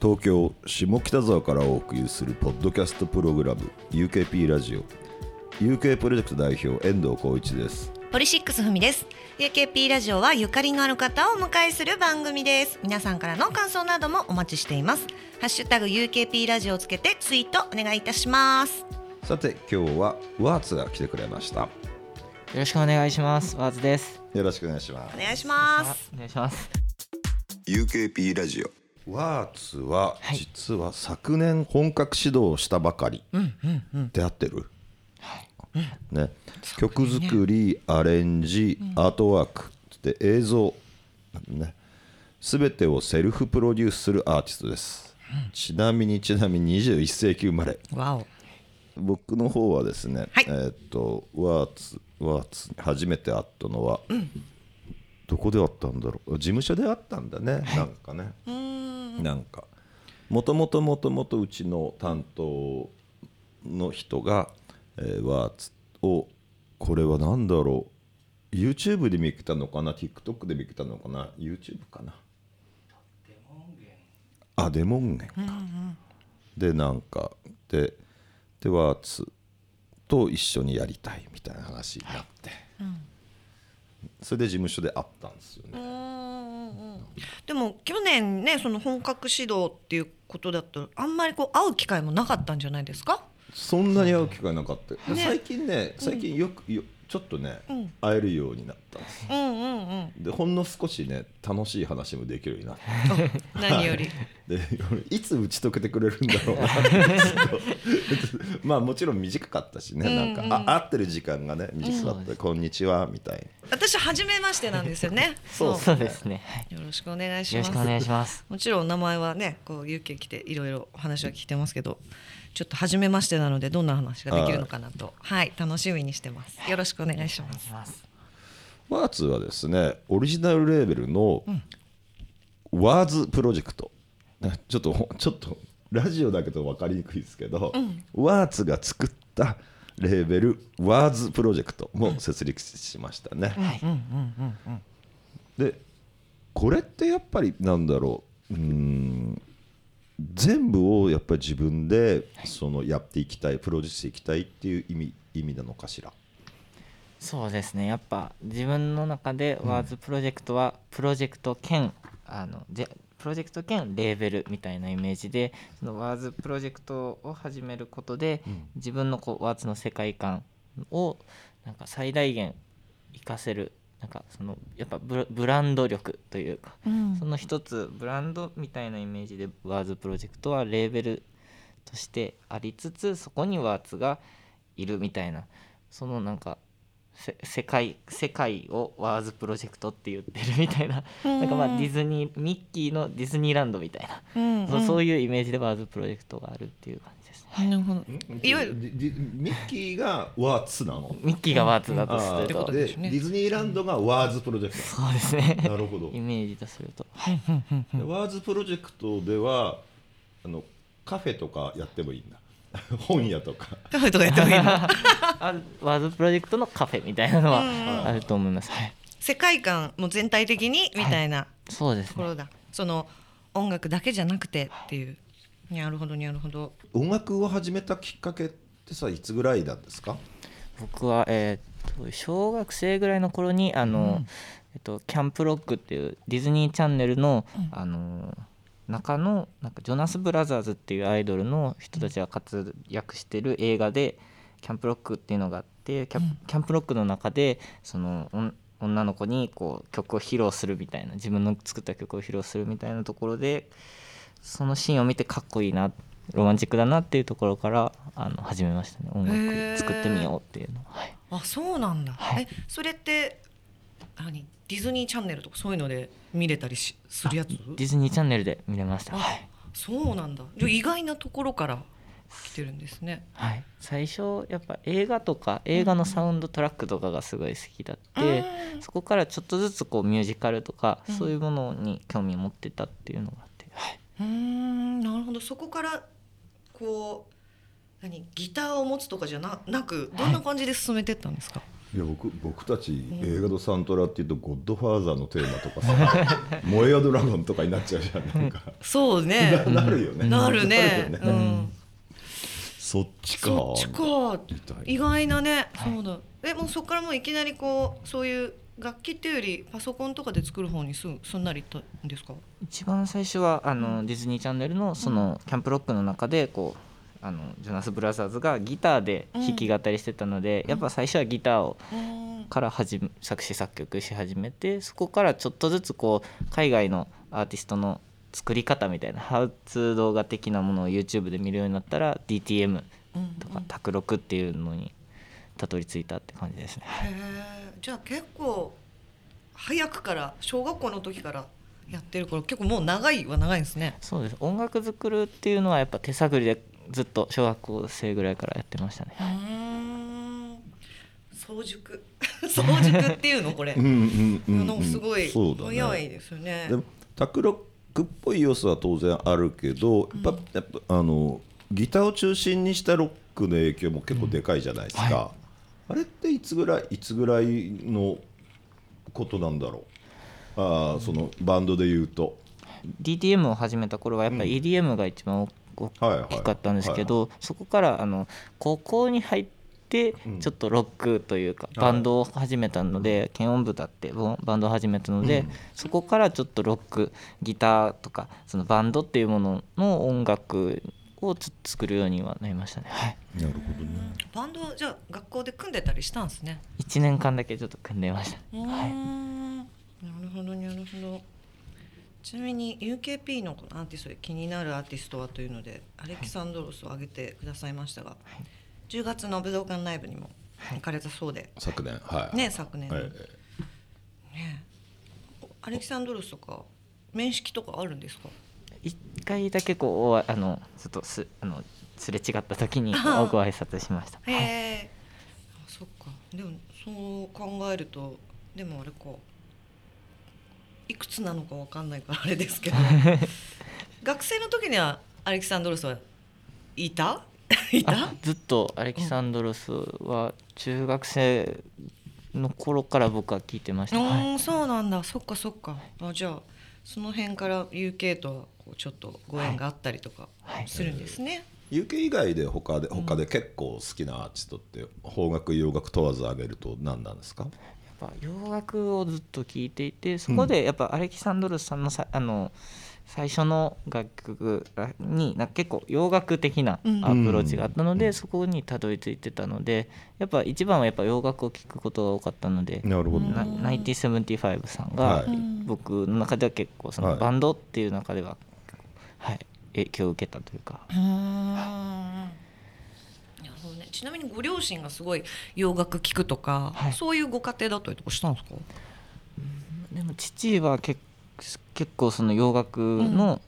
東京下北沢からお送りするポッドキャストプログラム UKP ラジオ。UK プロジェクト代表遠藤浩一です。ポリシックスふみです。UKP ラジオはゆかりのある方をお迎えする番組です。皆さんからの感想などもお待ちしています。ハッシュタグ UKP ラジオをつけてツイートお願いいたします。さて今日はワーツが来てくれました。よよろしくお願いします。ワーズです。ろしくお願いします。お願いします。お願いします。UKP ラジオワーツははい。実は昨年本格始動したばかり。で合ってる、ね、曲作りアレンジアートワークで映像。ね。全てをセルフプロデュースするアーティストです、ちなみにちなみに21世紀生まれ。僕の方はですね、はい。えーっとワーツワーツに初めて会ったのは、どこで会ったんだろう？事務所で会ったんだね、なんかね。なんか。もともともともとうちの担当の人が、えーワーツをこれは何だろう？YouTube で見たのかな？TikTok で見たのかな？YouTube かな？あデモンゲンか、でなんかででワーツと一緒にやりたいみたいな話になって、それで事務所で会ったんですよね、でも去年ねその本格指導っていうことだとあんまりこう会う機会もなかったんじゃないですか？そんなに会う機会なかった、ね。最近ね最近よくよちょっとね、ん。会えるようになった。んですうんうんうん。でほんの少しね楽しい話もできるようになって 何より。でいつ打ち解けてくれるんだろうな。まあもちろん短かったしねなんか、うん。うんあ会ってる時間がね短かった、こんにちは」みたい私初めましてなんですよね。そう。そうですね。はい。よろしくお願いします。よろしくお願いします。もちろんお名前はねこう有権来ていろいろお話は聞いてますけどちょっと初めましてなのでどんな話ができるのかなとはい楽しみにしてますよろしくお願いします。ワーツはですねオリジナルレーベルのワーズプロジェクト、ねちょっとちょっとラジオだけど分かりにくいですけど、ワーツが作ったレーベルワーズプロジェクトも設立しましたね。でこれってやっぱりなんだろううーん全部をやっぱり自分でそのやっていきたいプロデュースしていきたいっていう意味意味なのかしら？そうですね。やっぱ自分の中でワーズプロジェクトはプロジェクト兼あのでプロジェクト兼レーベルみたいなイメージでそのワーズプロジェクトを始めることで、自分のこうワーズの世界観をなんか最大限活かせるなんかそのやっぱブラブランド力というか、その一つブランドみたいなイメージでワーズプロジェクトはレーベルとしてありつつそこにワーツがいるみたいなそのなんかせ世界世界をワーズプロジェクトって言ってるみたいななんかまあディズニーミッキーのディズニーランドみたいな、うん。そうそういうイメージでワーズプロジェクトがあるっていう感じですね。なるほど。いわゆるミッキーがワーツなの？ミッキーがワーツだとすると、ことでディズニーランドがワーズプロジェクそうですね。トなるほど。イメージとすると、でワーズプロジェクトではあのカフェとかやってもいいんだ。本屋とか。カフェとかやってもいい ワーズプロジェクトのカフェみたいなのはあると思います、はい、世界観も全体的にみたいなそうですね。ところだ、その音楽だけじゃなくてっていうなるほどなるほど。音楽を始めたきっかけってさいつぐらいなんですか？僕は、えーっと小学生ぐらいの頃にあの、えっと、キャンプロックっていうディズニーチャンネルの、あの中のなんかジョナス・ブラザーズっていうアイドルの人たちが活躍してる映画でキャンプロックっていうのがあってキャ,、キャンプロックの中でその女の子にこう曲を披露するみたいな自分の作った曲を披露するみたいなところでそのシーンを見てかっこいいなロマンチックだなっていうところからあの始めましたね。音楽作ってみようっていうの。をはい。あそうなんだ、はい。えそれって何ディズニーチャンネルとかそういうので見れたりしするやつ？ディズニーチャンネルで見れました。あはい、そうなんだ。意外なところから来てるんですね。はい、最初やっぱ映画とか映画のサウンドトラックとかがすごい好きだって、そこからちょっとずつこうミュージカルとか、そういうものに興味を持ってたっていうのがあって、はい、うー。んなるほど。そこからこう何ギターを持つとかじゃななくどんな感じで進めてったんですか、いや僕僕たち映画のサントラっていうと「ゴッドファーザー」のテーマとかさ「燃えよドラゴン」とかになっちゃうじゃんなんか。そうね。なるよね。なるね。なるようん。そっちか。そっちか。みたいな。意外なね。そうだ。えもうそこからもういきなりこうそういう楽器っていうよりパソコンとかで作る方にすぐすんなりいったんですか？一番最初はあの、ディズニーチャンネルのそのキャンプロックの中でこうあのジョナス・ブラザーズがギターで弾き語りしてたので、やっぱ最初はギターをから始め作詞作曲し始めてそこからちょっとずつこう海外のアーティストの作り方みたいなハウツー動画的なものを YouTube で見るようになったら DTM とか卓録っていうのにたどり着いたって感じですね。じゃあ結構早くから小学校の時からやってるから結構もう長いは長いんですね。そうです。音楽作るっていうのはやっぱ手探りでずっと小学校生ぐらいからやってましたね。うん早熟。早熟っていうのこれ。うんうんうん、うん、すごい早いですよね。でもタクロックっぽい要素は当然あるけどやっぱ,、やっぱあのギターを中心にしたロックの影響も結構でかいじゃないですか、うん。はあれっていつぐらいいつぐらいのことなんだろう？あーそのバンドで言うと。DTM を始めた頃はやっぱり EDM が一番大きかったんですけどそこからあの高校に入ってうん。ちょっとロックというかバンドを始めたので検音部だってボバンドを始めたのでうん。そこからちょっとロックギターとかそのバンドっていうものの音楽をつ作るようにはなりましたね。はい。なるほどね。バンドじゃあ学校で組んでたりしたんですね。1年間だけちょっと組んでました。うー。んなるほどなるほど。ちなみに UKP のこのアーティストで気になるアーティストはというのでアレキサンドロスを挙げてくださいましたが、10月の武道館ライブにも行かれたそうで、昨年。はい。ね昨年、はい。ね。アレキサンドロスとか面識とかあるんですか？一回だけこうおあのちょっとすあのすれ違った時にご挨拶しました。へはい。え、あそっか。でもそう考えるとでもあれかいくつなのかわかんないからあれですけど 学生の時にはアレキサンドロスはいた？いた？あずっとアレキサンドロスは中学生の頃から僕は聞いてました、うはい。ーんそうなんだ。そっかそっか。あじゃあその辺から UK とはこうちょっとご縁があったりとかはい。するんですね、UK 以外で他で他で結構好きなアーティストって邦楽洋楽問わず挙げると何なんですか？やっぱ洋楽をずっと聴いていてそこでやっぱアレキサンドロスさんのさあの最初の楽曲になんか結構洋楽的なアプローチがあったので、そこにたどり着いてたのでやっぱ一番はやっぱ洋楽を聴くことが多かったので、なるほど。な1975さんが、はい。僕の中では結構そはい。のバンドっていう中では、はい、影響を受けたというか、うー。んなるほどね。ちなみにご両親がすごい洋楽聴くとか、はい。そういうご家庭だったりとかしたんですか？でも父は結結構その洋楽の,、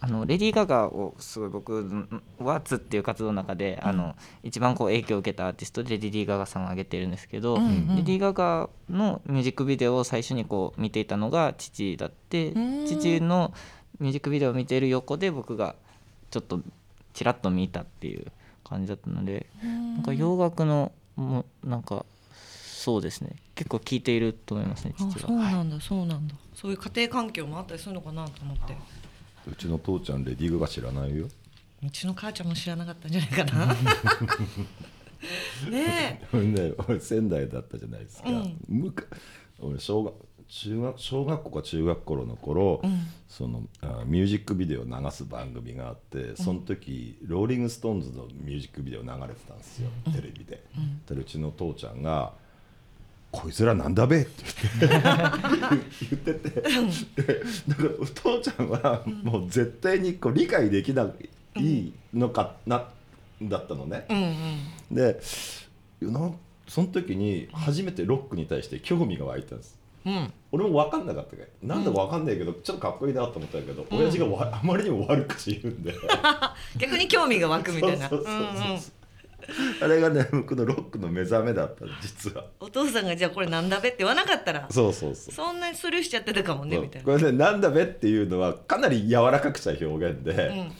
あのレディー・ガガをすごい僕ワーツっていう活動の中で、あの一番こう影響を受けたアーティストでレディー・ガガさんを挙げてるんですけど、うんうん。レディー・ガガのミュージックビデオを最初にこう見ていたのが父だってうん父のミュージックビデオを見ている横で僕がちょっとちらっと見たっていう感じだったので、なんか洋楽のもうなんかそうですね。結構聴いていると思いますねあ父は。そうなんだそうなんだそういう家庭環境もあったりするのかなと思って。うちの父ちゃんレディー・ガガ知らないよ。うちの母ちゃんも知らなかったんじゃないかな。ねえ。俺ね俺仙台だったじゃないですか、うん。むか俺小学中学小学校か中学校の頃、ん。そのあミュージックビデオを流す番組があってその時、ローリング・ストーンズのミュージックビデオ流れてたんですよ、テレビで。でうちの父ちゃんが「こいつらなんだべ?」って言ってて。だからお父ちゃんはもう絶対にこう理解できないのかなだったのね。うんうん。でその時に初めてロックに対して興味が湧いたんです。うん。俺も分かんなかったけどなんだか分かんないけど、ちょっとかっこいいなと思ったけど、親父がわあまりにも悪口言うんで。逆に興味が湧くみたいな。そうそうそうそう。うんうん あれがね僕のロックの目覚めだった実は。お父さんがじゃあこれなんだべって言わなかったらそうそうそう。そんなにスルーしちゃってたかもねみたいな。これね「なんだべ?」っていうのはかなり柔らかくした表現で、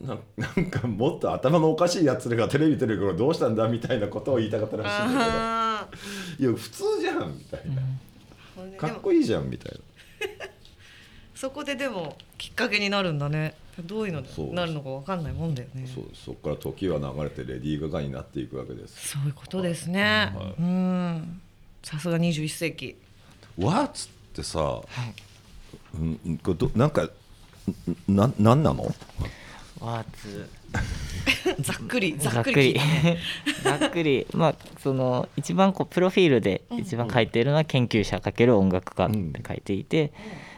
ななんかもっと頭のおかしいやつらがテレビ出てる頃どうしたんだみたいなことを言いたかったらしいんだけど。あいや普通じゃんみたいな、かでもっこいいじゃんみたいなそこででもきっかけになるんだね。どういうのになるのかわかんないもんだよね。そう。そこから時は流れてレディー・ガガになっていくわけです。そういうことですね、はい。うん。さすが21世紀ワーツってさ、うんうんこれどなんかんななんなの？ワーツざっくりざざっくり。ざっくり。まあその一番こうプロフィールで一番書いているのは研究者×音楽家って書いていて、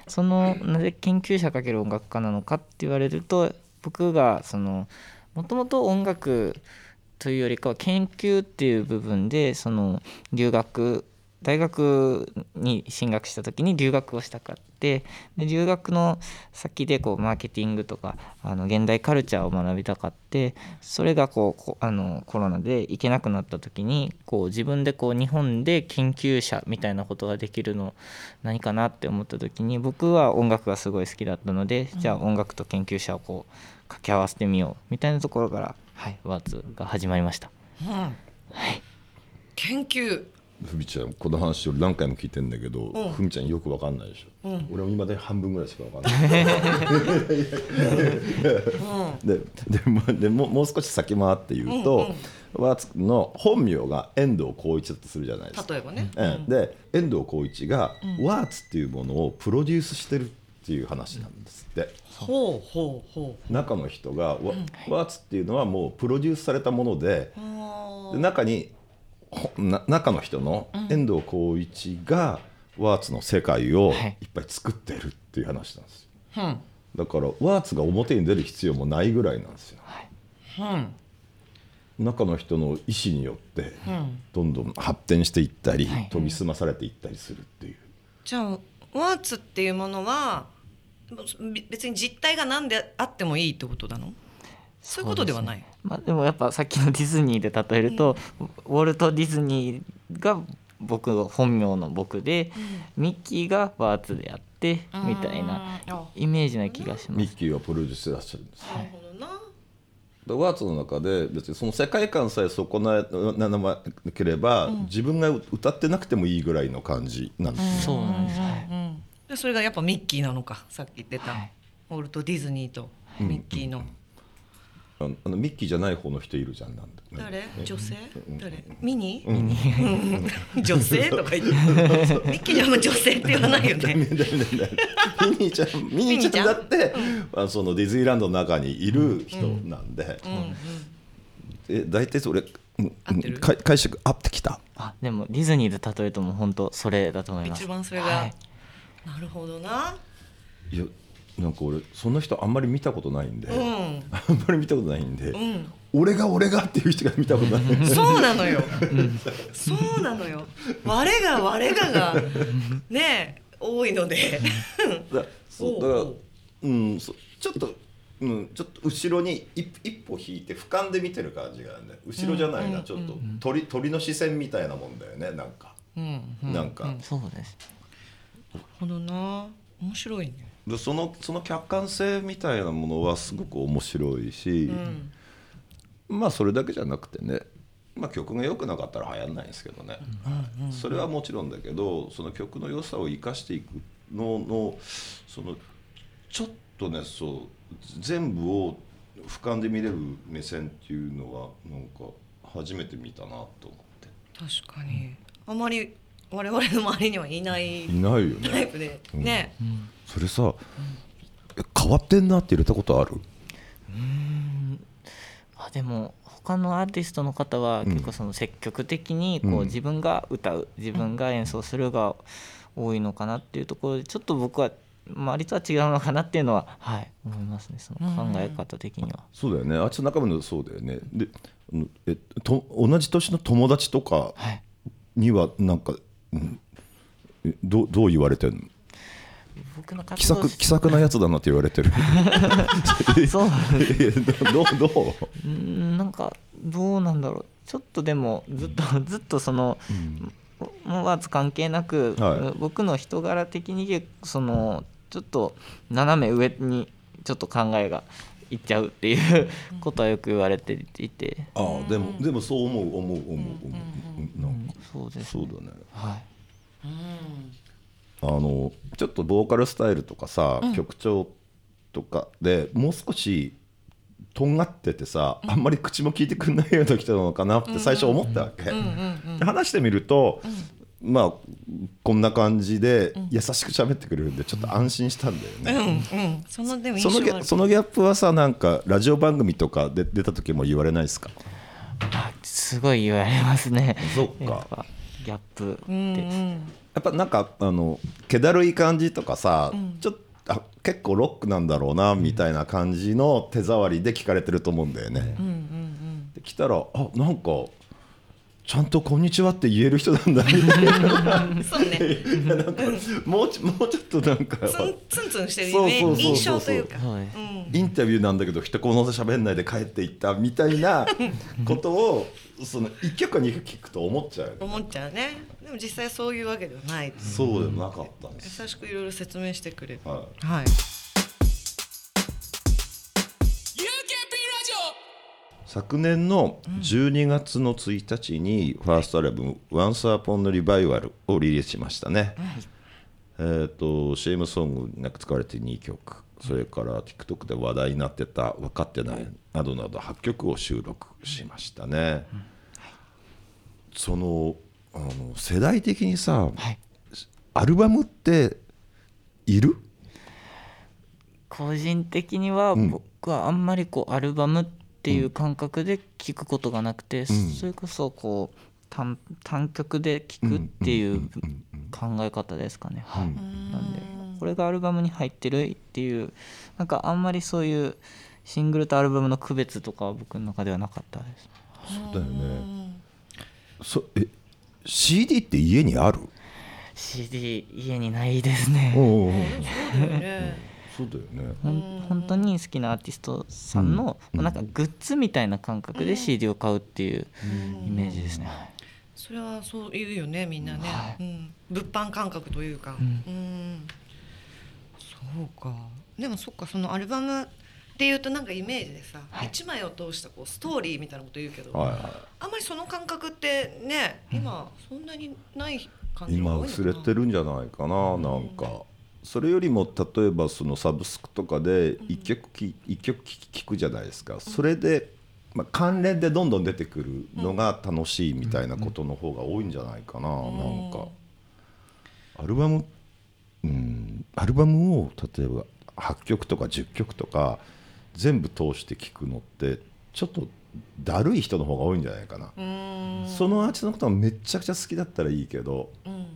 そのなぜ研究者×音楽家なのかって言われると僕がそのもともと音楽というよりかは研究っていう部分でその留学大学に進学した時に留学をしたかってで留学の先でこうマーケティングとかあの現代カルチャーを学びたかってそれがこうこあのコロナで行けなくなった時にこう自分でこう日本で研究者みたいなことができるの何かなって思った時に僕は音楽がすごい好きだったので、じゃあ音楽と研究者をこう掛け合わせてみようみたいなところから、はい、ワーツが始まりました。うん。研究ふみちゃんこの話を何回も聞いてんだけど、うん。ふみちゃんよくわかんないでしょ、うん。俺も今で半分ぐらいしかわかんない。ででもでももう少し先回って言うと、うんうん。ワーツの本名が遠藤浩一だとするじゃないですか。例えばね、うん。で遠藤浩一がワーツっていうものをプロデュースしてるっていう話なんですって、ほうほうほ中の人がワ,、ワーツっていうのはもうプロデュースされたものでで中に中の人の遠藤浩一がワーツの世界をはい。いっぱい作ってるっていう話なんですよ。ーうん。だからワーツが表に出る必要もないぐらいなんですよ。うん。中の人の意思によってうん。どんどん発展していったり、はい。研ぎ澄まされていったりするっていう。じゃあワーツっていうものはべ別に実態が何であってもいいってことなの？そういうことではない。まあ、でもやっぱさっきのディズニーで例えると、ウォルト・ディズニーが僕の本名の僕で、ミッキーがワーツであってみたいなあ。イメージな気がします。ミッキーはプロデュースしてらっしゃるんです。なるほどなでワーツの中で別にその世界観さえ損ななければ、自分が歌ってなくてもいいぐらいの感じなんですね、そうなんです、はそれがやっぱミッキーなのかさっき言ってた、はい。ウォルト・ディズニーとミッキーの、あのあのミッキーじゃない方の人いるじゃんなんだ。誰？ね。女性？誰？ミニ、うん。女性？とか言って。ミッキーじゃあんま女性って言わないよね。ミニーちゃんミニーちゃんだって、あのそのディズニーランドの中にいる人なんで、え大体それ、解釈合ってきた？あでもディズニーで例えるともう本当それだと思います。一番それが、はい。なるほどな。いやなんか俺その人あんまり見たことないんで、うん。あんまり見たことないんで、うん。俺が俺がっていう人が見たことないそうなのよ。そうなのよ。我が我ががね多いので。だそうからおうう。んそちょっとうんちょっと後ろに一一歩引いて俯瞰で見てる感じがあるね後ろじゃないな、うん。ちょっと。鳥鳥の視線みたいなもんだよねなんか、うん。うん。なんか、そうです。なるほどな。面白いね。でそのその客観性みたいなものはすごく面白いし、うん。まあそれだけじゃなくてね、まあ、曲が良くなかったら流行らないんですけどね、はいそれはもちろんだけどその曲の良さを生かしていくののそのちょっとねそう全部を俯瞰で見れる目線っていうのはなんか初めて見たなと思って確かに。あまり我々の周りにはいないいないよね。タイプで。うん。ね。それさ、え変わってんなって入れたことある？あでも他のアーティストの方はうん。結構その積極的にこうん。う自分が歌う自分が演奏するが多いのかなっていうところでちょっと僕は周りとは違うのかなっていうのははい思いますね。その考え方的には。そうだよね。あっちの中身のそうだよね。でえと同じ年の友達とかはい。にはなんか、どうどう言われてるの？僕の活気動さく気さくなやつだなって言われてる。そう。え どどうどう？うんなんかどうなんだろう。ちょっとでもずっとずっとその、もうワーツ関係なく、はい。僕の人柄的にそのちょっと斜め上にちょっと考えがいっちゃうっていうことはよく言われていて、ああでもでもそう思う思う思う思う、うんなんか。そうですそうだね。はい。あのちょっとボーカルスタイルとかさ、曲調とかでもう少しとんがっててさ、あんまり口も聞いてくんないような人なのかなって最初思ったわけ、で話してみると、まあこんな感じで優しく喋ってくれるんでちょっと安心したんだよね、うんうん。そのでも印そのギ象あるャそのギャップはさなんかラジオ番組とかで出た時も言われないですか？あすごい言われますね。そっか。ギャップうんうでん。やっぱなんかあの気だるい感じとかさ、ちょっとあ結構ロックなんだろうなみたいな感じの手触りで聞かれてると思うんだよね。で来たらあなんかちゃんと「こんにちは」って言える人なんだみたいなそうね。なんかもうちもうちょっとなんかツンツンツンしてるそうそうそうそう。印象というか。インタビューなんだけど一言も喋んないで帰っていったみたいなことをその1曲か2曲聞くと思っちゃう思っちゃうね。でも実際そういうわけではない。そうでもなかったんです、優しくいろいろ説明してくれるははい昨年の12月の1日にファーストアルバム「Once Upon a Revival」をリリースしましたね、えっ、と CM ソングに使われている2曲それから TikTok で話題になってた「分かってない」などなど8曲を収録しましたね、そのあの世代的にさ、はい。アルバムっている？個人的にはん。僕はあんまりこうアルバムっていう感覚で聴くことがなくて、それこそこう単単曲で聴くっていう考え方ですかね。はい。なんでこれがアルバムに入ってるっていうなんかあんまりそういうシングルとアルバムの区別とかは僕の中ではなかったです。そうだよね。そえ CD って家にある？CD 家にないですね。おうおうそうだよね。本当に好きなアーティストさんの、なんかグッズみたいな感覚で CD を買うっていうイメージですね。はいそれはそう言うよねみんなね、はうん、物販感覚というか、うん。そうか。でもそっかそのアルバムっていうとなんかイメージでさ、一枚を通したこうストーリーみたいなこと言うけど、はいはあんまりその感覚ってね今そんなにない感じが今多いのかな。薄れてるんじゃないかななんかそれよりも例えばそのサブスクとかで一曲き一曲聴くじゃないですか。それでまあ関連でどんどん出てくるのが楽しいみたいなことの方が多いんじゃないかななんか。アルバムうん。アルバムを例えば8曲とか10曲とか全部通して聴くのってちょっとだるい人の方が多いんじゃないかな。うん。そのアーティストのことがめっちゃくちゃ好きだったらいいけど、うん。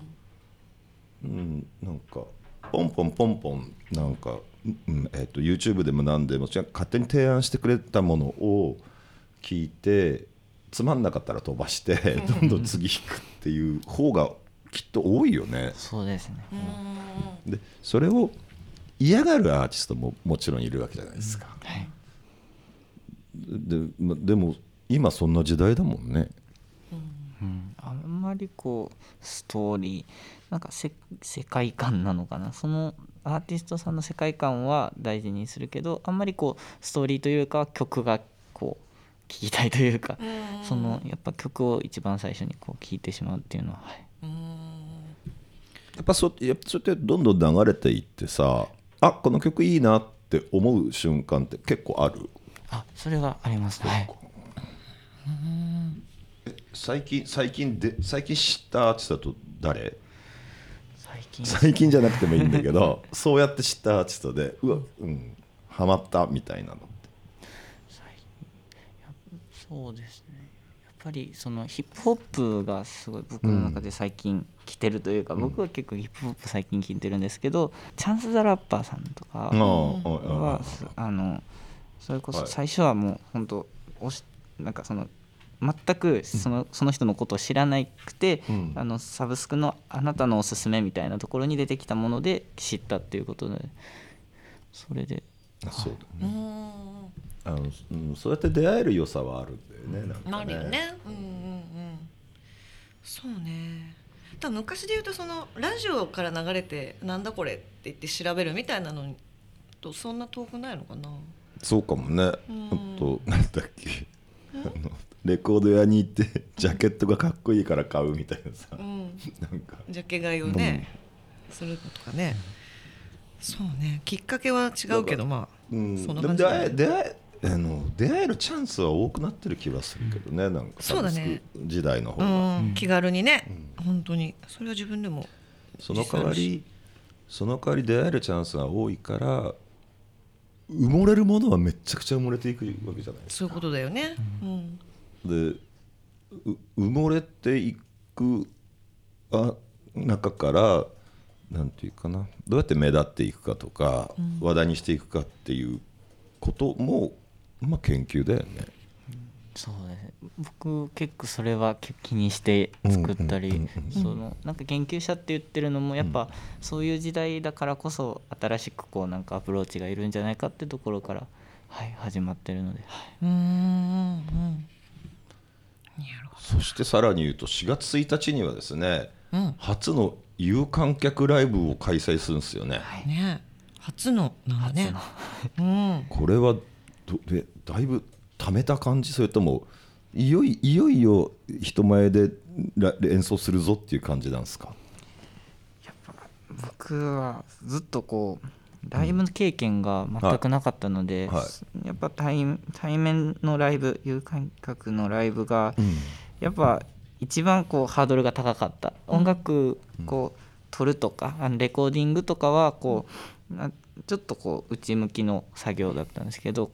うん、なんかポンポンポンポンなんか、うんえっと YouTube でも何でもじゃあ勝手に提案してくれたものを聞いてつまんなかったら飛ばしてどんどん次弾くっていう方がきっと多いよね。そうですね。でそれを嫌がるアーティストももちろんいるわけじゃないですか。はい。でまでも今そんな時代だもんね。うん、あんまりこうストーリーなんかせ世界観なのかな？そのアーティストさんの世界観は大事にするけどあんまりこうストーリーというか曲がこう聴きたいというか、そのやっぱ曲を一番最初にこう聴いてしまうっていうのは、はい、やっぱそうやっぱそうやってどんどん流れていってさあこの曲いいなって思う瞬間って結構ある？あそれはあります。はい最近最近で最近知ったアーティストだと誰？最近。最近じゃなくてもいいんだけど そうやって知ったアーティストでうわうんハマったみたいなのって。そうですね。やっぱりそのヒップホップがすごい僕の中で最近来てるというか、僕は結構ヒップホップ最近聴いてるんですけどチャンス・ザ・ラッパーさんとかあはすあのそれこそ最初はもう本当おしなんかその全くそのその人のことを知らなくて、うん。あのサブスクのあなたのおすすめみたいなところに出てきたもので知ったっていうことでそれで。あそうだね。あの、うん、そうやって出会える良さはあるんだよねなんかなるよね。うんうんうん。そうね。だ昔で言うとそのラジオから流れてなんだこれって言って調べるみたいなのとそんな遠くないのかな。そうかもね。うん。あとなんだっけ。あのレコード屋に行って ジャケットがかっこいいから買うみたいなさ。うん。なんか。ジャケ買いをね、するのとかね。そうね。きっかけは違うけどまあ、うん。そんなでも出感じ出会えあの出会えるチャンスは多くなってる気はするけどね、なんか。そうだね。時代の方うが、ん、気軽にね、本当に。それは自分でもその代わりその代わり出会えるチャンスが多いから埋もれるものはめちゃくちゃ埋もれていくわけじゃないですそういうことだよね、うん。かでう埋もれていくあ中からなんていうかなどうやって目立っていくかとか、話題にしていくかっていうことも、まあ、研究だよね。そうですね。僕結構それは気にして作ったり、なんか研究者って言ってるのもやっぱそういう時代だからこそ新しくこうなんかアプローチがいるんじゃないかってところから、はい、始まってるので、はい、うんうんうんなるほそしてさらに言うと4月1日にはですね、うん。初の有観客ライブを開催するんですよね。どね。初のなんだね。うん。これはどでだいぶ貯めた感じ？それともいよいいよいよ人前でら演奏するぞっていう感じなんですか？僕はずっとこうライブ経験が全くなかったので、はい。はやっぱ対対面のライブ有観客のライブが、やっぱ一番こうハードルが高かった。音楽こう撮るとかあのレコーディングとかはこうなちょっとこう内向きの作業だったんですけど、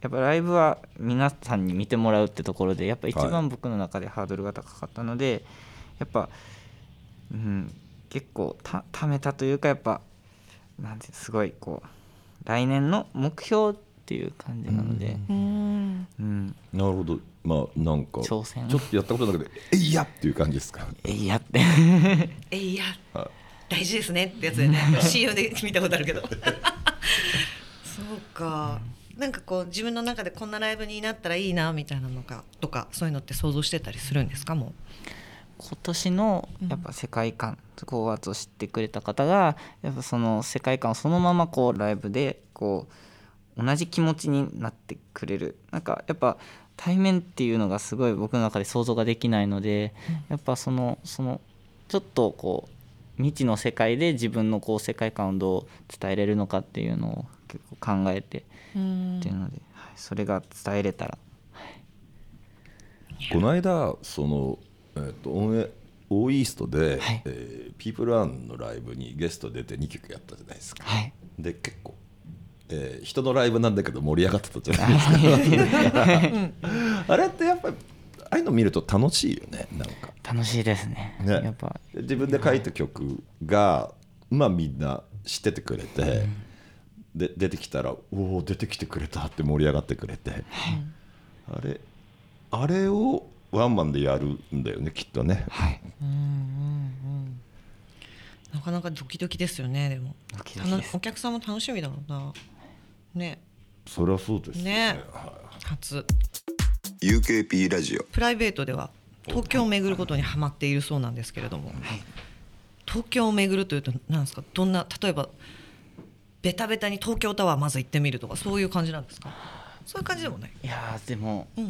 やっぱライブは皆さんに見てもらうってところでやっぱ一は番僕の中でハードルが高かったので、やっぱ、うん、結構たためたというかやっぱなんてすごいこう来年の目標っていう感じなので、うん。うん、なるほど。まあなんかちょっとやったことないけど「えいや!」っていう感じですか？えいやって。えいや。はい。大事ですねってやつでね。CM で見たことあるけど。そうか。なんかこう自分の中でこんなライブになったらいいなみたいなのかとかそういうのって想像してたりするんですかも今年のやっぱ世界観、高圧を知ってくれた方がやっぱその世界観をそのままこうライブでこう同じ気持ちになってくれる。なんかやっぱ対面っていうのがすごい僕の中で想像ができないので、やっぱそのそのちょっとこう未知の世界で自分のこう世界観をどう伝えれるのかっていうのを結構考えてうん。っていうので、はい、それが伝えれたら。この間その、えー、とオンエオーイーストで、はい。えーピープルアンのライブにゲスト出て2曲やったじゃないですか。はい。で結構、えー人のライブなんだけど盛り上がってたじゃないですか。あ れってやっぱりああいうの見ると楽しいよねなんか。楽しいですね。ね。やっぱ。自分で書いた曲がまあみんな知っててくれて、で出てきたら「おお出てきてくれた」って盛り上がってくれて、あれあれをワンマンでやるんだよねきっとね。はい。うんうんうん。なかなかドキドキですよねでも。ドキドキお客さんも楽しみだろうな。ね。それはそうですよね。は初。UKP ラジオ。プライベートでは東京を巡ることにハマっているそうなんですけれども、東京を巡るというと何ですか？どんな例えばベタベタに東京タワーまず行ってみるとかそういう感じなんですか？そういう感じでもない、いやーでもうん、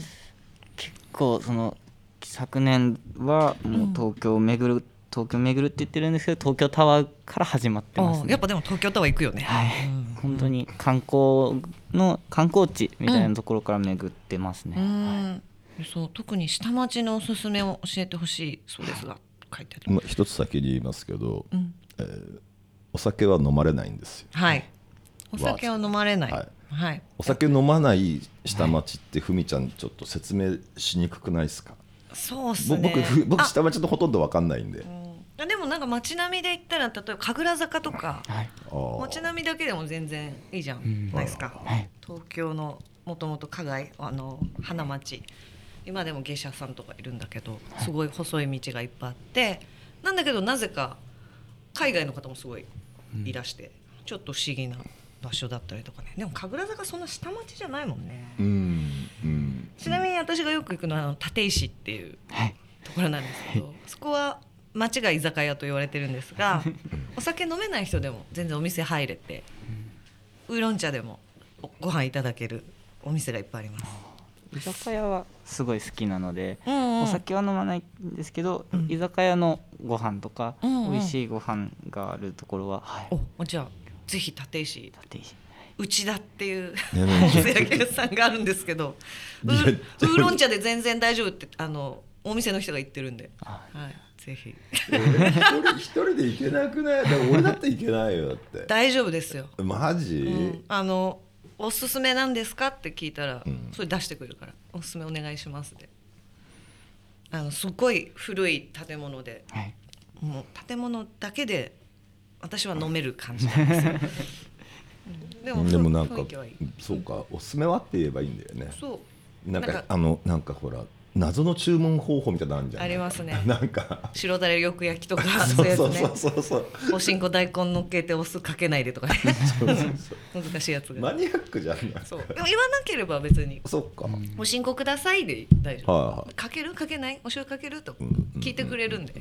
結構その昨年はもう東京を巡る、東京を巡るって言ってるんですけど東京タワーから始まってますね。やっぱでも東京タワー行くよね、はい、うん。本当に観光の観光地みたいなところから巡ってますね、うん。そう特に下町のおすすめを教えてほしいそうですが書いてある、まあ、一つ先に言いますけど、うん。えーお酒は飲まれないんですよ。はい。お酒は飲まれない。はいはい、お酒飲まない下町ってふみちゃんちょっと説明しにくくないですか、そうっすぼね。僕ふ僕あ。下町のほとんど分かんないんで、うん。でもなんか街並みで言ったら例えば神楽坂とかはい。街並みだけでも全然いいじゃん、ん。ないですか、はい。東京のもともと加害あの花町。今でも芸者さんとかいるんだけどすごい細い道がいっぱいあってなんだけどなぜか海外の方もすごいいらして、ちょっと不思議な場所だったりとかね。でも神楽坂そんな下町じゃないもんね、うんうん。ちなみに私がよく行くのはあの立石っていうはい。ところなんですけどそこは町が居酒屋と言われてるんですがお酒飲めない人でも全然お店入れてウーロン茶でもおご飯いただけるお店がいっぱいあります。居酒屋はすごい好きなので、うんうん。お酒は飲まないんですけど、うん。居酒屋のご飯とか、うんうん。美味しいご飯があるところは、はい、おじゃあぜひ立石。立石。内田っていうねね松焼屋さんがあるんですけど。ウーロン茶で全然大丈夫ってあのお店の人が言ってるんで、あ。はい、ぜひ。一人一人で行けなくない？でも俺だって行けないよだって。大丈夫ですよ、マジ、うん、あのおすすめなんですかって聞いたら、うん。それ出してくれるからおすすめお願いしますで。あのすごい古い建物で。はい。もう建物だけで私は飲める感じなんですよ、うん。でもなんかそうかおすすめはって言えばいいんだよね。そう。なんかあのなんかほら謎の注文方法みたいなのあるじゃんありますね。なんか。白だれよく焼きとかそそういうやつそう。ねそうそうそうおしんこ大根乗っけてお酢かけないでとかね。そうそうそう。難しいやつが。マニアックじゃんないそう。でも言わなければ別に。そっか、「おしんこください」で大丈夫、はいはいかける？かけない？お醤油かける？と聞いてくれるんで。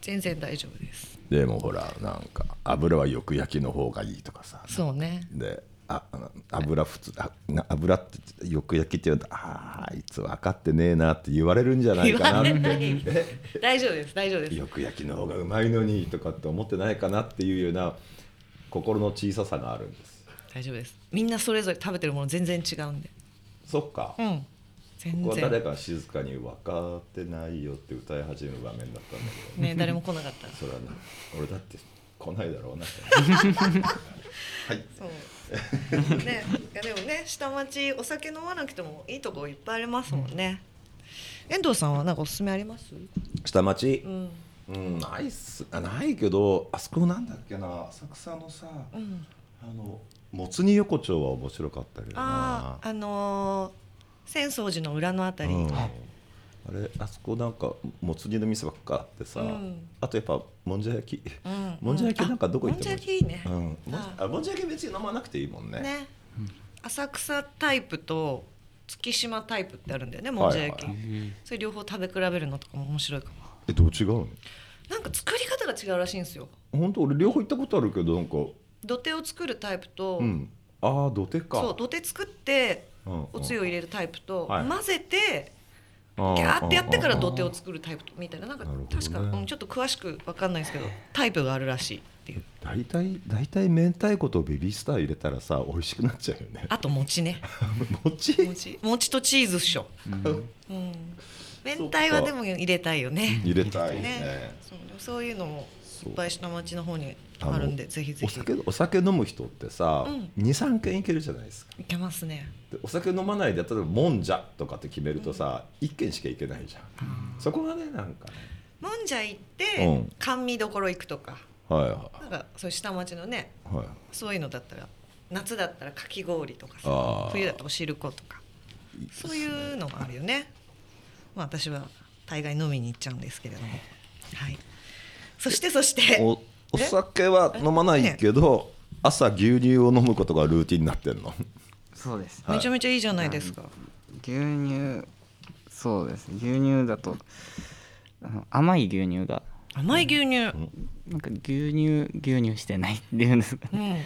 全然大丈夫ですでもほらなんか油はよく焼きの方がいいとかさ。そうね。であ油普通あな油ってよく焼きって言うとあーあいつ分かってねえなって言われるんじゃない言かなって。大丈夫です大丈夫です。よく焼きの方がうまいのにとかって思ってないかなっていうような心の小ささがあるんです。大丈夫です。みんなそれぞれ食べてるもの全然違うんで。そっか、こうん。全こは誰然。か静かに分かってないよって歌い始める場面だったんだけど。ね 誰も来なかった。それはね俺だって来ないだろうな はい。そう。ねいやでもね下町お酒飲まなくてもいいとこいっぱいありますもんね、遠藤さんはなんかおすすめあります？下町？うん。うんないっす。あないけどあそこなんだっけな。浅草のさうん。あのもつ煮横丁は面白かったけどな。あああのー、浅草寺の裏のあたり、うん。あれあそこなんかもつ煮の店ばっかあってさ、うん。あとやっぱもんじゃ焼き、うん。もんじゃ焼きなんかどこ行っても。あもんじゃ焼きいいね、うん、もんあ。あもんじゃ焼き別に飲まなくていいもんね。ね。浅草タイプと月島タイプってあるんだよねもんじゃ焼き、はいそれ両方食べ比べるのとかも面白いかも。えどう違うの？なんか作り方が違うらしいんですよ。本当俺両方行ったことあるけどなんか。土手を作るタイプと、うん。ああ土手か。そう土手作ってうんおつゆを入れるタイプと、はい。混ぜてギギャーってやってから土手をつ作るタイプみたいな。なんかなるほどね。確か、うん、ちょっと詳しく分かんないですけどタイプがあるらしいっていう。大体大体明太子とベビースター入れたらさ美味しくなっちゃうよね。あと餅ね。餅？餅。餅とチーズっしょ、うん、明太はでも入れたいよね。入れたいね。ね。そうそういうのもそいうっぱい下町の方にあるんでぜひぜひ。お酒お酒飲む人ってさ、うん。23軒いけるじゃないですか。いけますね。でお酒飲まないで例えばもんじゃとかって決めるとさ、一1軒しか行けないじゃん、そこがねなんかね。もんじゃ行っうてん。甘味どころ行くとか。はいはなんかそういう下町のねいはい。そういうのだったら夏だったらかき氷とかさ冬だとお汁粉とか。そういうのがあるよね。まあ私は大概飲みに行っちゃうんですけれども。はい。そしてそして。おお酒は飲まないけど朝牛乳を飲むことがルーティンになってんのそうです。はい。めちゃめちゃいいじゃないですか。牛乳そうです。牛乳だと甘い牛乳が。甘い牛乳。なんか牛乳牛乳してないっていうんですかうん。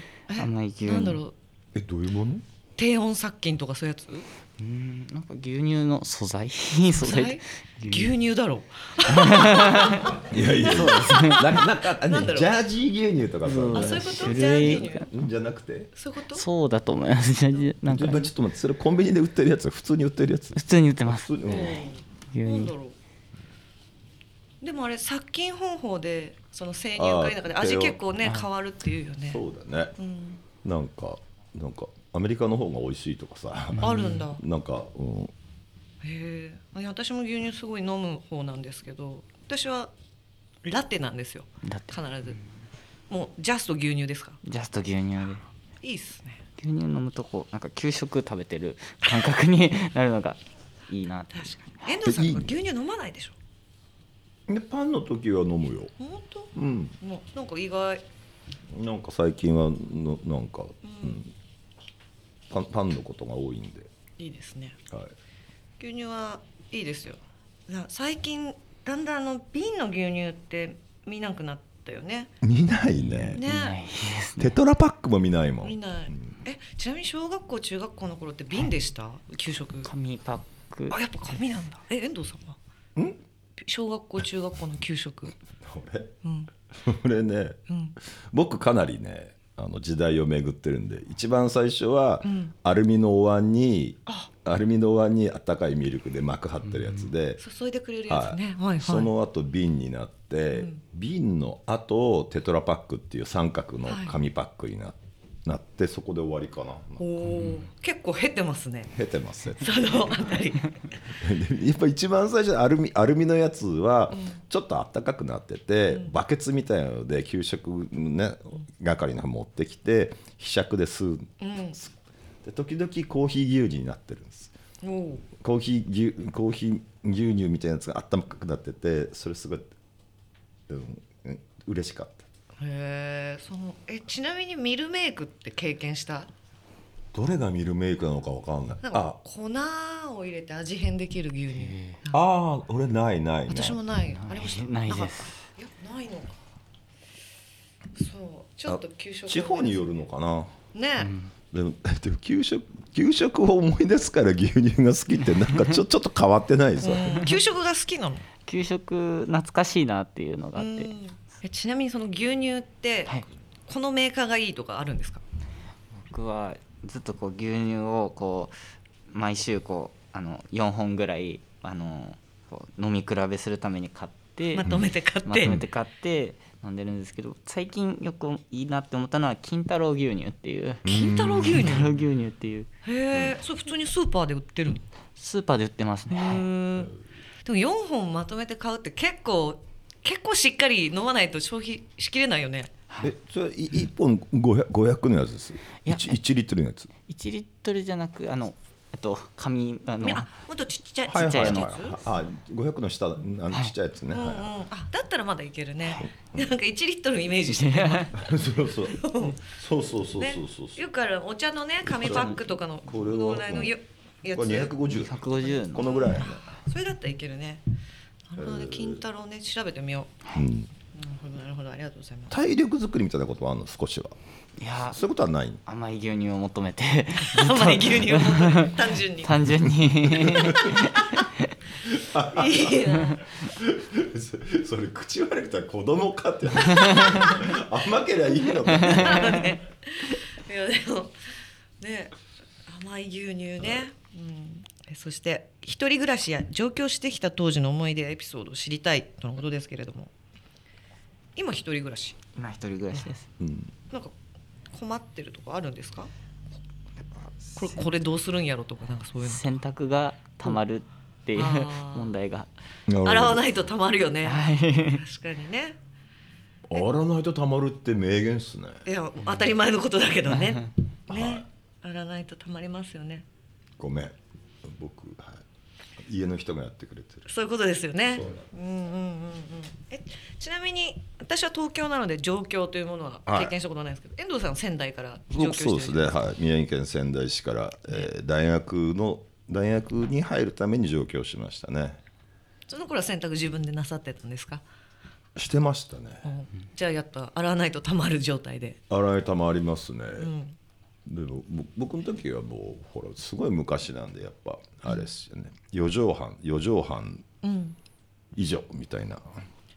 甘い牛乳。なんだろう。えどういうもの？低温殺菌とかそういうやつ？うんなんか牛乳の素材？素材？牛乳？だろ。いやいや。そうですなんかなんかジャージー牛乳とかさ。そう。あそういうこと？種ジャー類ジー牛乳？じゃなくて？そういうこと？そうだと思います。じゃじなんか。ちょっと待ってそれコンビニで売ってるやつ普通に売ってるやつ？普通に売ってます。うん。牛乳。なんだろう。でもあれ殺菌方法でその生乳か否かで味結構ね変わるっていうよね。そうだね。うん。なんかなんかアメリカの方が美味しいとかさ。あるんだ。なんか、うん、へえ。いや私も牛乳すごい飲む方なんですけど私はラテなんですよ。必ず。もうジャスト牛乳ですか？ジャスト牛乳で。いいっすね。牛乳飲むとこうなんか給食食べてる感覚に なるのがいいなって。確かに。遠藤さん牛乳飲まないでしょ？でパンの時は飲むよ。本当？うん。もうなんか意外。なんか最近はのなんか、うんパンパンのことが多いんで、いいですね。はい、牛乳はいいですよ。な最近だんだんあの瓶の牛乳って見なくなったよね。見ないね。ね。ないですテトラパックも見ないもん。見ない、えちなみに小学校中学校の頃って瓶でした？給食。紙パッ食あやっぱ紙なんだ。え遠藤さんは？ん？小学校中学校の給食。俺？うん。俺ね。うん。僕かなりねあの時代を巡ってるんで一番最初はうん。アルミのお椀に、あ。アルミのお椀にあったかいミルクで膜張ってるやつで、注いでくれるやつね。はい。はいその後瓶になって、うん。瓶の後テトラパックっていう三角の紙パックにな,、なってそこで終わりかな。おお結構減ってますね。経てますね。そのあたり。でやっぱ一番最初アルミアルミのやつはちょっとあったかくなってて、バケツみたいなので給食ね係の方持ってきてひしゃくで吸ううん。で時々コーヒー牛乳になってるんです。おおコーヒー牛コーヒー牛乳みたいなやつがあったかくなっててそれすごい、うん、うん嬉しかったへえそのえちなみにミルメイクって経験した？どれがミルメイクなのかわかんない。なんあ。か粉を入れて味変できる牛乳。あー俺ないないない。私もない。ありましたないです。いやないのか。そう。ちょっと給食地方によるのかな。ね、でもでも給食給食を思い出すから牛乳が好きってなんかちょ ちょっと変わってないですよ、うん。給食が好きなの？給食懐かしいなっていうのがあってちなみにその牛乳って、はい。このメーカーがいいとかあるんですか？僕はずっとこう牛乳をこう毎週こうあの4本ぐらいあの飲み比べするために買ってまとめて買って、まとめて買って飲んでるんですけど最近よくいいなって思ったのは金太郎牛乳っていう。金太郎牛乳？金太郎牛乳っていう。へえそれ普通にスーパーで売ってるの？スーパーで売ってますね、でも4本まとめて買うって結構結構しっかり飲まないと消費しきれないよね。えそれい1本 500, 500のやつです。いや 1, 1リットルのやつ。1リットルじゃなくあのえっと紙あのあもっとちっちゃい、はいはいちっちゃいやつ、あ500の下あのちっちゃいやつね、うんうん、はいあだったらまだいけるね。なんか1リットルイメージしてる。そうそうそう。そうそうそうねそうそう、よくあるお茶のね紙パックとかのこれはこのぐらいのよやこれつ。250 150の。このぐらいそれだったらいけるね。なるほどね。金太郎ね。調べてみよう。ん、う。なるほどなるほど。ありがとうございます。体力作りみたいなことはあるの少しは？いやそういうことはない？甘い牛乳を求めて。甘い牛乳を求めて単純に。単純に。いいな。そそれ口悪いたら子供かって。甘けりゃいいのか。ね。いやでもね。甘い牛乳ね。うん。えそして一人暮らしや上京してきた当時の思い出やエピソードを知りたいとのことですけれども。今一人暮らし。今一人暮らしです。うん。なんか困ってるとこあるんですか？これこれどうするんやろとかなんかそういう洗濯がたまるっていうあー。問題が。の洗わないとたまるよね。はい。確かにね。洗わないとたまるって名言っすね。いや当たり前のことだけどね。ね。洗わないとたまりますよね。ごめん僕、はい、家の人がやってくれてる。そういうことですよね。そううんうんうんうん。えちなみに私は東京なので上京というものははい。経験したことないんですけど、遠藤さんは仙台から上京僕してるそうですね、はい、宮城県仙台市から、えー大学の大学に入るために上京しましたね。その頃は洗濯自分でなさってたんですか、してましたね。うん。じゃあやっと洗わないとたまる状態で、洗いたまりますね、うん、でもぼ僕の時はもうほらすごい昔なんでやっぱあれですよね。4畳半4畳半うん、以上みたいな。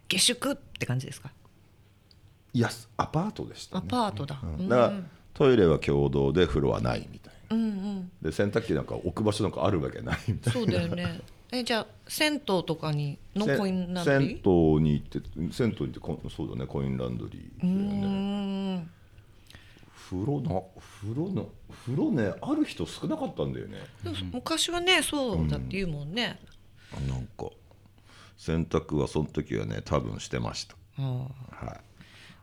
下宿って感じですか？いやアパートでしたアねパートだ、うん。だからトイレは共同で風呂はないみたいな。うんうん。で洗濯機なんか置く場所なんかあるわけないみたいな。そうだよね。えじゃあ銭湯とかにのコインランド銭リー？湯に行って銭湯に行ってこそうだねコインランドリーうだよ風呂な風呂の風呂ねある人少なかったんだよね。昔はねそうだって言うもんね、なんか洗濯はその時はね多分してました。あは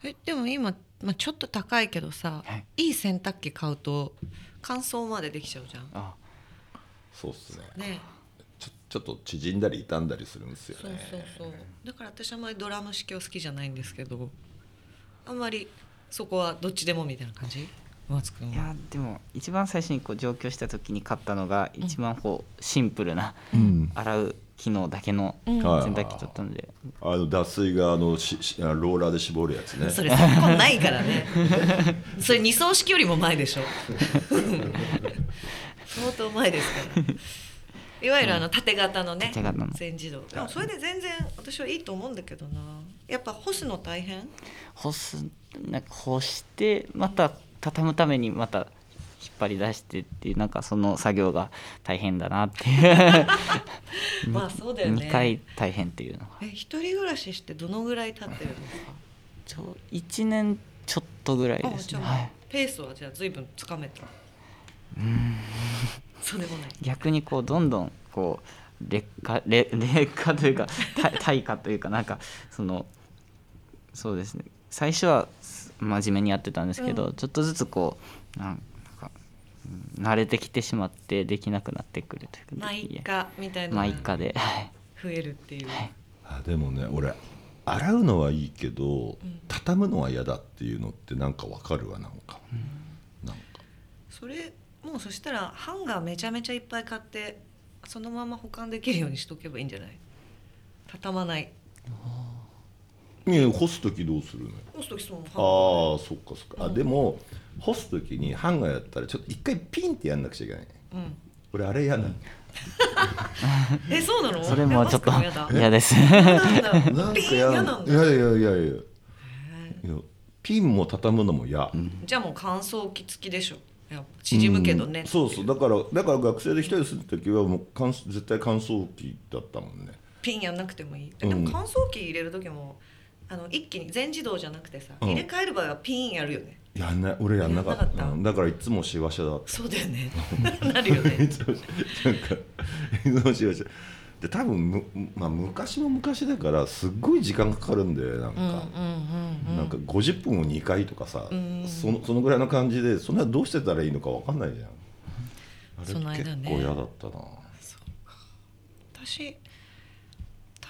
ーえでも今、まあ、ちょっと高いけどさ、はい。い、い洗濯機買うと乾燥までできちゃうじゃん。あいそうっすね。ね。ちょちょっと縮んだり傷んだりするんですよそうねそうそう。だから私あんまりドラム式は好きじゃないんですけどあんまりそこはどっちでもみたいな感じ？松君いはやでも一番最初にこう上京した時に買ったのが一番こうシンプルなうん。洗う機能だけのうん。洗濯機だったので。あの脱水があのししあローラーで絞るやつね。それ昨今ないからね。それ二層式よりも前でしょ。相当前ですから。いわゆるあの縦型のね縦型の。全自動。でもそれで全然私はいいと思うんだけどな。やっぱ干すの大変？干すなんか干してまた畳むためにまた引っ張り出してっていうなんかその作業が大変だなっていう。まあそうだよね。2回大変っていうのが。え一人暮らししてどのぐらい経ってるんですか？ちょ1年ちょっとぐらいあですね、ペースはじゃあ随分つかめた。そうでもない。逆にこうどんどんこう劣化劣劣化というかた 対価というかなんかそのそうですね最初はす真面目にやってたんですけど、うん。ちょっとずつこうなんかうん慣れてきてしまってできなくなってくるというかまあいっかみたいな。まあのが一家で。はい増えるっていう、あでもね俺洗うのはいいけど、畳むのは嫌だっていうのってなんかわかるわなんか、なんか。それもうそしたらハンガーめちゃめちゃいっぱい買ってそのまま保管できるようにしとけばいいんじゃない？畳まないいや干す時どうするのよ？干す時そのハンガあーあそっかそっか、あでも干す時にハンガーやったらちょっと一回ピンってやんなくちゃいけない。うん。俺あれ嫌なの、えそうなの？それもちょっといやマスクも嫌だ。嫌です。なんだ。ピンなん。か嫌嫌なんだ。いやいやいやいや。いやピンも畳むのも嫌、じゃあもう乾燥機付きでしょ。やっぱ縮むけどね、うん。そうそう。だからだから学生で一人する時はもう乾燥絶対乾燥機だったもんね。ピンやんなくてもいい、うん。でも乾燥機入れる時もあの一気に全自動じゃなくてさ、うん。入れ替える場合はピンやるよね。やんない。俺やんなかったやんなかった。うんだからいつもしわしゃだそうだよね。なるよね。いつもなんかいつもしわしゃで多分む、まあ、昔も昔だからすっごい時間かかるんだよなんか、うんうんうんうん。なんか50分を2回とかさ、うん。そのそのぐらいの感じでそんなどうしてたらいいのか分かんないじゃん。そのあれ間ね結構嫌だったな、私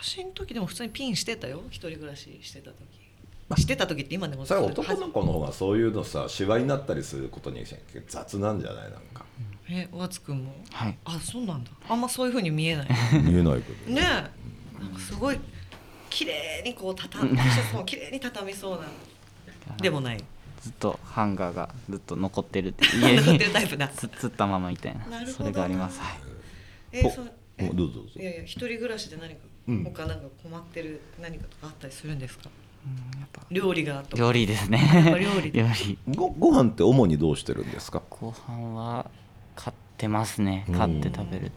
私の時でも普通にピンしてたよ。一人暮らししてた時。してた時って今でもそれは男の子の方がそういうのさシワになったりすることに雑なんじゃないなんか。え和津くんも？はい。あそうなんだ。あんまそういうふうに見えない。見えないけど。ねえ。なんかすごい綺麗にこう畳んそう綺麗に畳みそうな。でもない。ずっとハンガーがずっと残ってるって 残って家にるタイプだ。つつったままみたいな。なるほど。それがあります。はい。ほえそうえおどうぞどうぞ。いやいや一人暮らしで何か、うん他なんか困ってる何かとかあったりするんですか？うんやっぱ。料理がとか。料理ですやっぱね料理。料理。ごご飯って主にどうしてるんですか？ご飯は買ってますね。うん。買って食べるって。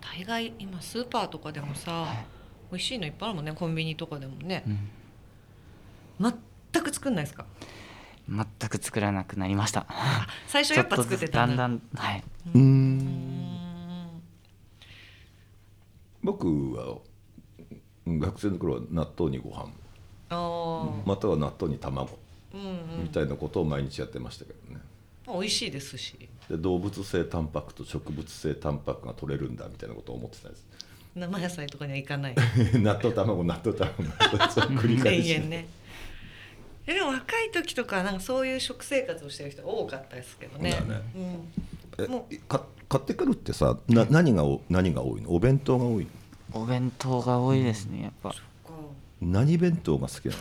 大概今スーパーとかでもさ、はい。美味しいのいっぱいあるもんね。コンビニとかでもね。う、ん。全く作んないですか？全く作らなくなりました。あ最初やっぱ作ってたんだ。ちょっとずつだんだんはい。うん僕はうん学生の頃は納豆にご飯。または納豆に卵。うんうん。みたいなことを毎日やってましたけどね。まあ美味しいですし。で動物性タンパクと植物性タンパクが取れるんだみたいなことを思ってたんです。生野菜とかにはいかない。納豆卵納豆卵。納豆卵繰り返しね。えでも若い時とかなんかそういう食生活をしてる人多かったですけどね。だね。うん、えもか買ってくるってさな何がお何が多いの？お弁当が多いの？お弁当が多いですねやっぱ。こ何弁当が好きなの？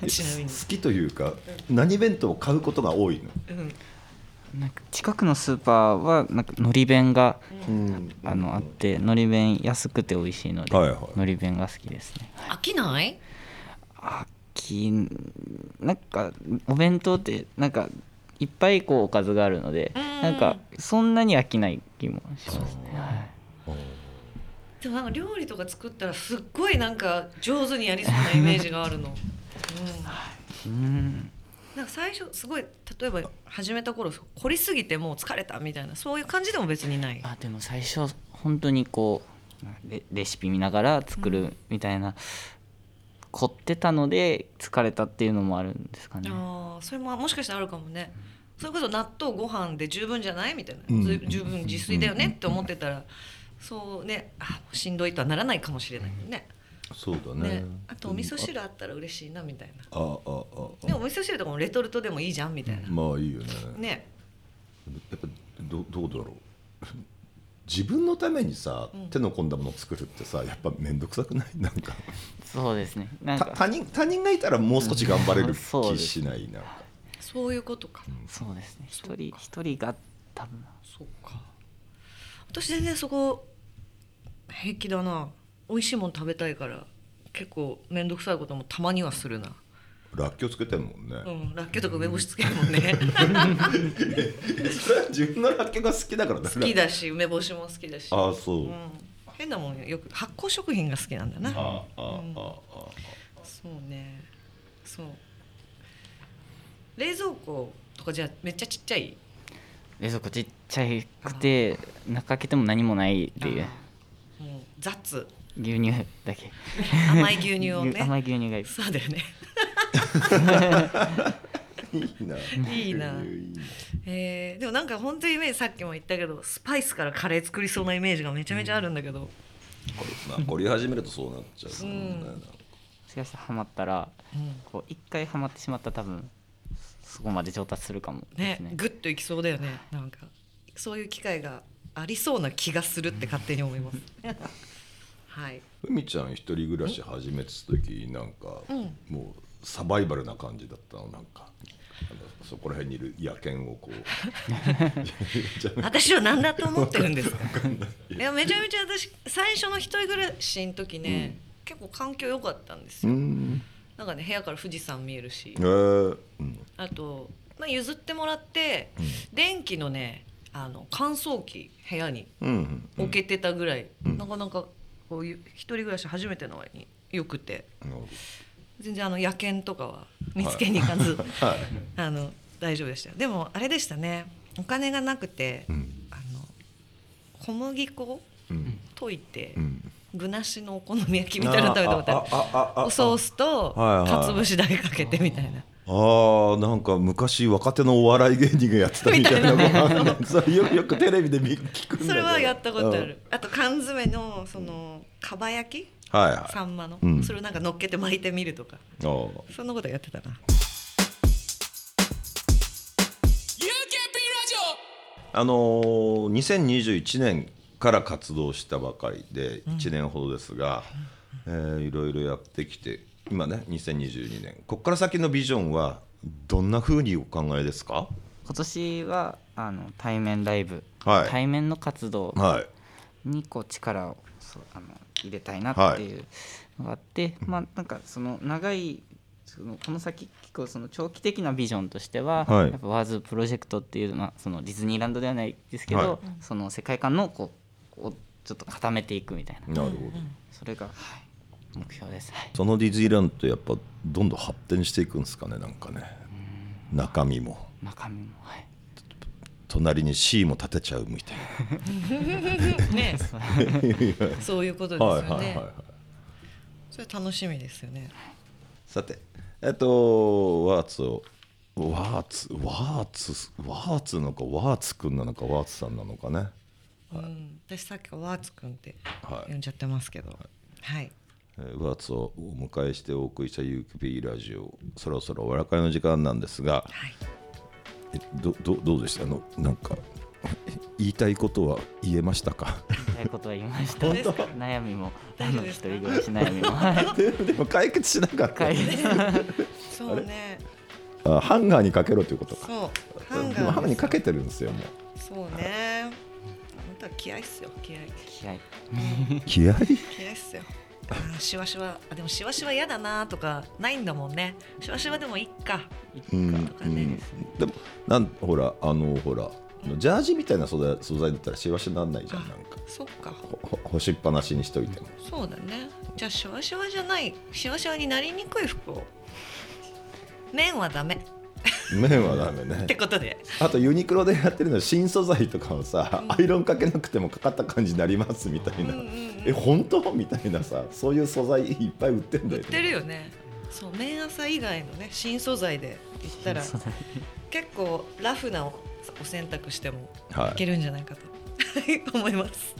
うちなみに。好きというか何弁当を買うことが多いの？うん。なんか近くのスーパーはなんかのり弁がうん。あのあってのり弁安くて美味しいのではいはい。のり弁が好きですね。飽きない？あきなんかお弁当ってなんかいっぱいこうおかずがあるのでうん。なんかそんなに飽きない気もしますね、はい。でもなんか料理とか作ったらすっごいなんか上手にやりそうなイメージがあるの、うん、うん。なんか最初すごい例えば始めた頃凝りすぎてもう疲れたみたいなそういう感じでも別にない。あでも最初本当にこうレレシピ見ながら作るみたいな、凝ってたので疲れたっていうのもあるんですかね。あーそれももしかしたらあるかもね。それこそ納豆ご飯で十分じゃないみたいな、うん。ず十分自炊だよねって思ってたら。そうね。あしんどいとはならないかもしれないよね。そうだね。ね。あとお味噌汁あったら嬉しいなみたいな。ああああでもお味噌汁とかもレトルトでもいいじゃんみたいな、まあいいよね。ね。やっぱどどうだろう自分のためにさ、うん。手の込んだものを作るってさやっぱ面倒くさくない？なんか。そうですね。なんか。た他人他人がいたらもう少し頑張れる気しないな。んかそういうことか、そうですね。一人一人が多分。そうか。私全然そこ平気だな。美味しいもの食べたいから結構面倒くさいこともたまにはするならっきょうつけてるもんね、うんらっきょうとか梅干しつけるもんね。それは自分のらっきょうが好きだからだ好きだし梅干しも好きだし。ああそう、うん、変なもんよく発酵食品が好きなんだな。ああああああそうね。そう。冷蔵庫とかじゃあめっちゃちっちゃい？冷蔵庫ちっちゃくて中開けても何もないっていう。もう雑。牛乳だけ。甘い牛乳をね。甘い牛乳がいい。そうだよねいいな。いいな。えー、でもなんか本当にイメージさっきも言ったけどスパイスからカレー作りそうなイメージがめちゃめちゃあるんだけど、これまあ凝り始めるとそうなっちゃうもんね、うんもしかしてハマったらうん。こう一回ハマってしまったら多分そこまで上達するかもでねすね。グッといきそうだよね。なんかそういう機会がありそうな気がするって勝手に思います。はい。海ちゃん一人暮らし始めてた時なんか、うん。もうサバイバルな感じだったのなんか。そこら辺にいる野犬をこう。私は何だと思ってるんですか？い。やめちゃめちゃ私最初の一人暮らしの時ね、結構環境良かったんですうよ、ん。なんかね部屋から富士山見えるし。えー。うん。あと、まあ、譲ってもらって、電気のねあの乾燥機部屋にうん置けてたぐらい、うん。なかなかこういう一人暮らし初めての割によくて。なるほ全然あの野犬とかは見つけに行かず、ど はい。あの大丈夫でしたよ。でもあれでしたね。お金がなくて、うん。あの小麦粉をうん。溶いて、うん。具なしのお好み焼きみたいなの食べたことあるおソースとかつぶしだけかけてみたいな。あーなんか昔若手のお笑い芸人がやってたみたいな。ご飯ね。それよよくテレビで見聞くんだそれはやったことある。あと缶詰のそのかば焼き、うんはいはい。サンマの、うん。それをなんか乗っけて巻いてみるとか、そんなことやってたな。あのー、2021年から活動したばかりで1年ほどですが、えーいろいろやってきて今ね2022年ここから先のビジョンはどんなふうにお考えですか？今年はあの対面ライブ、はい。対面の活動はい。にこう力をそうあの入れたいなっていうのがあって、まあなんかその長いそのこの先結構その長期的なビジョンとしては、はい。やっぱワーズプロジェクトっていう、まあ、そのディズニーランドではないですけど、はい。その世界観のこうをちょっと固めていくみたいな。なるほど、それが、はい、目標です、はい、そのディズニーランドってやっぱどんどん発展していくんですかねなんかね。中身も。中身も、はい、隣に C も立てちゃうみたい ね、そういうことですなよね。はいはいはいはいそれ楽しみですよね。さてえっとワーツをワーツワーツワーツなのかワーツくんなのかワーツさんなのかねうん、私さっきからワーツくんってはい呼んじゃってますけど、はい。えーワーツをお迎えしてお送りした UKP ラジオそろそろお別れの時間なんですがはい。えどどどうでした？あのなんか 言いたいことは言えましたか？言いたいことは言いました本当？悩みもあの一人暮らし悩みもはいででも解決しなかった解そうね。あハンガーにかけろということかそう。ハンでもハンガーにかけてるんですよもうそうね。本当は気合いっすよ。気合い。気合い気合？い気合いっすよ。あーしわしわあでもしわしわ嫌だなとかないんだもんね。しわしわでもいっか。うんとかね。うん。でもなんほらあのほらジャージみたいな素材素材だったらしわしにならないじゃんなんか。そっか。干しっぱなしにしといても。そうだね。じゃあしわしわじゃないしわしわになりにくい服を。麺はダメ麺はダメっねてことで。あとユニクロでやってるのは新素材とかをさ、アイロンかけなくてもかかった感じになりますみたいな、うんうんうん。え本当？みたいなさそういう素材いっぱい売ってんだよね。売ってるよね。そう麺朝以外のね新素材で言ったら結構ラフなおお洗濯してもはい。いけるんじゃないかと。思います。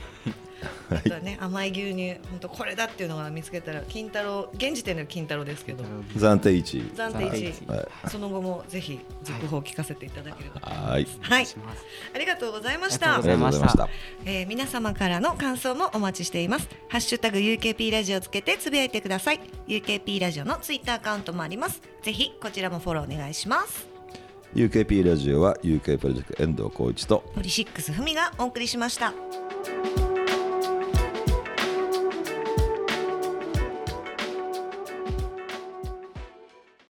あとはね甘い牛乳。本当これだっていうのが見つけたら金太郎現時点では金太郎ですけど。暫定1暫定1はい。その後もぜひ続報を聞かせていただければ。と思い。ますはい。はいします。ありがとうございましあたりがとうございました。えー皆様からの感想もお待ちしています。ハッシュタグ UKP ラジオをつけてつぶやいてください。UKP ラジオのツイッターアカウントもあります。ぜひこちらもフォローお願いします。UKP ラジオは UK プロジェクト遠藤浩一とポリシックスふみがお送りしました。す